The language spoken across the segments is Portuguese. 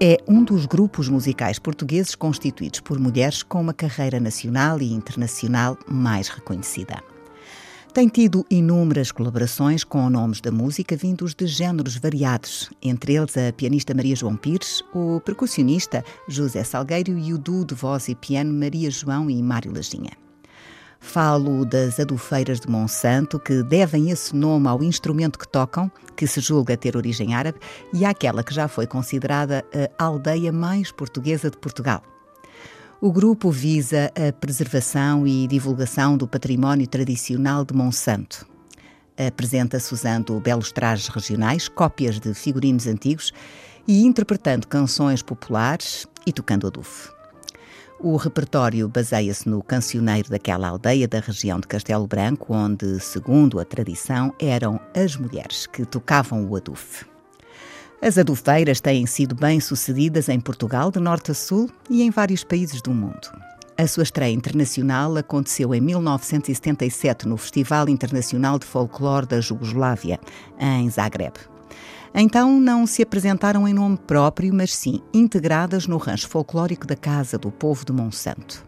É um dos grupos musicais portugueses constituídos por mulheres com uma carreira nacional e internacional mais reconhecida. Tem tido inúmeras colaborações com nomes da música vindos de géneros variados, entre eles a pianista Maria João Pires, o percussionista José Salgueiro e o duo de voz e piano Maria João e Mário Lajinha. Falo das adufeiras de Monsanto, que devem esse nome ao instrumento que tocam, que se julga ter origem árabe, e àquela que já foi considerada a aldeia mais portuguesa de Portugal. O grupo visa a preservação e divulgação do património tradicional de Monsanto. Apresenta-se usando belos trajes regionais, cópias de figurinos antigos e interpretando canções populares e tocando adufe. O repertório baseia-se no cancioneiro daquela aldeia da região de Castelo Branco, onde, segundo a tradição, eram as mulheres que tocavam o adufe. As adufeiras têm sido bem-sucedidas em Portugal, de norte a sul e em vários países do mundo. A sua estreia internacional aconteceu em 1977 no Festival Internacional de Folclore da Jugoslávia, em Zagreb. Então não se apresentaram em nome próprio, mas sim integradas no rancho folclórico da Casa do Povo de Monsanto.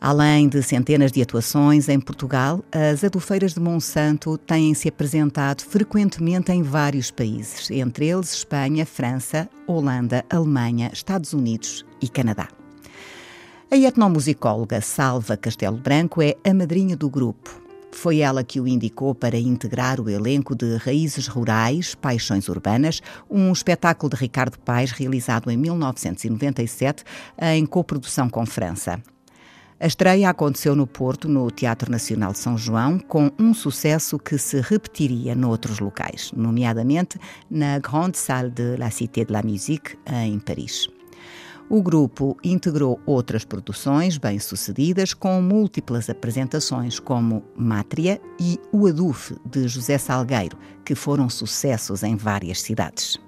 Além de centenas de atuações em Portugal, as adufeiras de Monsanto têm-se apresentado frequentemente em vários países, entre eles Espanha, França, Holanda, Alemanha, Estados Unidos e Canadá. A etnomusicóloga Salva Castelo Branco é a madrinha do grupo foi ela que o indicou para integrar o elenco de Raízes Rurais, Paixões Urbanas, um espetáculo de Ricardo Paes realizado em 1997 em coprodução com França. A estreia aconteceu no Porto, no Teatro Nacional de São João, com um sucesso que se repetiria noutros locais, nomeadamente na Grande Salle de la Cité de la Musique, em Paris. O grupo integrou outras produções bem-sucedidas com múltiplas apresentações, como Mátria e O Adufe, de José Salgueiro, que foram sucessos em várias cidades.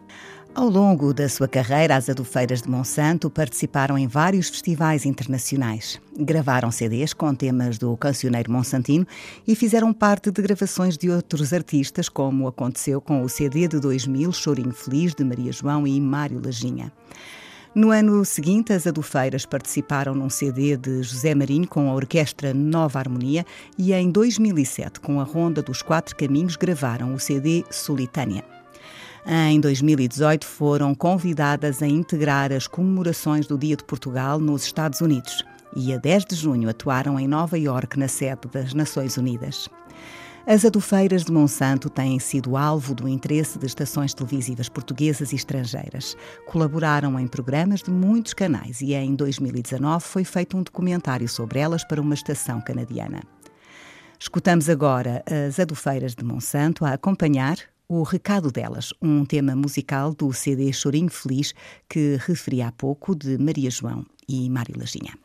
Ao longo da sua carreira, as adufeiras de Monsanto participaram em vários festivais internacionais. Gravaram CDs com temas do cancioneiro monsantino e fizeram parte de gravações de outros artistas, como aconteceu com o CD de 2000 Chorinho Feliz de Maria João e Mário Lajinha. No ano seguinte, as adufeiras participaram num CD de José Marinho com a orquestra Nova Harmonia e em 2007, com a Ronda dos Quatro Caminhos, gravaram o CD Solitânia. Em 2018, foram convidadas a integrar as comemorações do Dia de Portugal nos Estados Unidos e a 10 de junho atuaram em Nova Iorque, na sede das Nações Unidas. As adufeiras de Monsanto têm sido alvo do interesse de estações televisivas portuguesas e estrangeiras. Colaboraram em programas de muitos canais e em 2019 foi feito um documentário sobre elas para uma estação canadiana. Escutamos agora as adufeiras de Monsanto a acompanhar o Recado Delas, um tema musical do CD Chorinho Feliz que referi há pouco de Maria João e Mário Lajinha.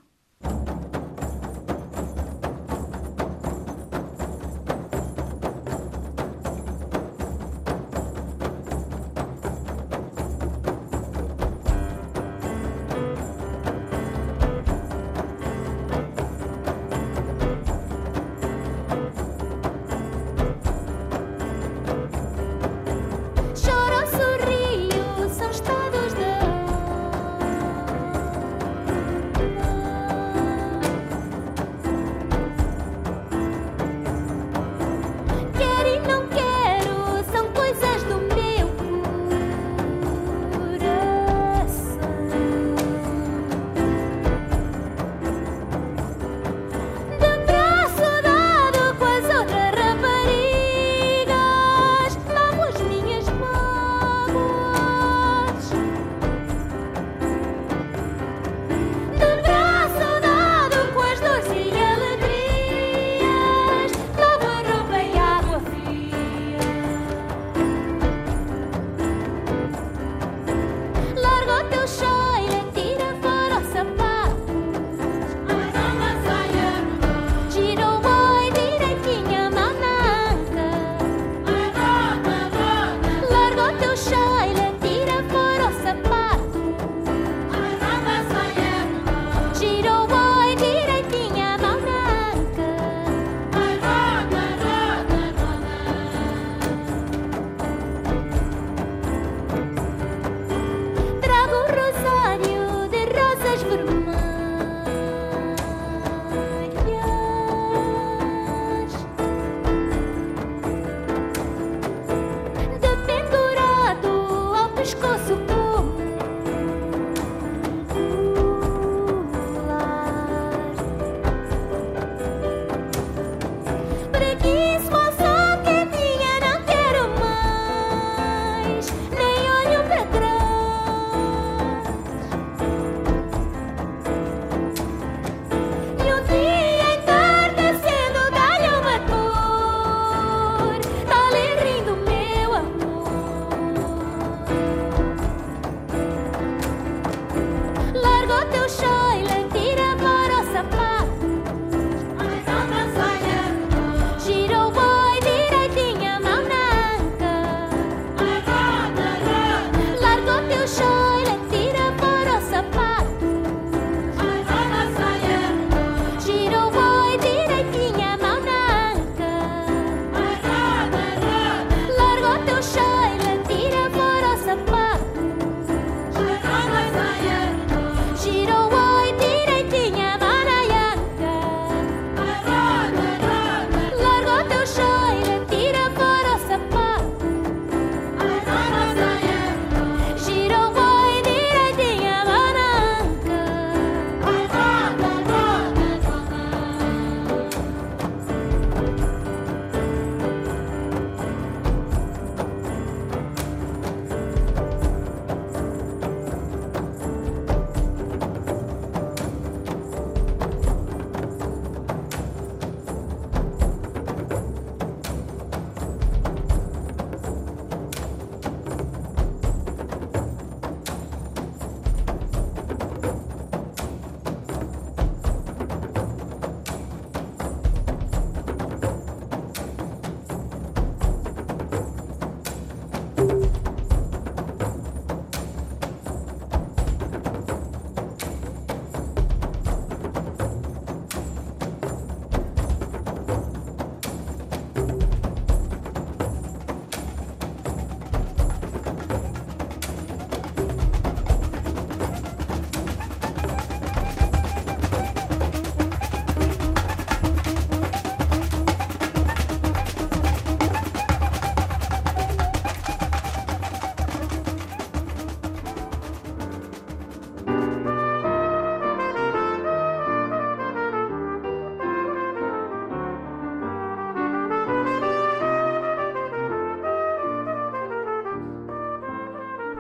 都说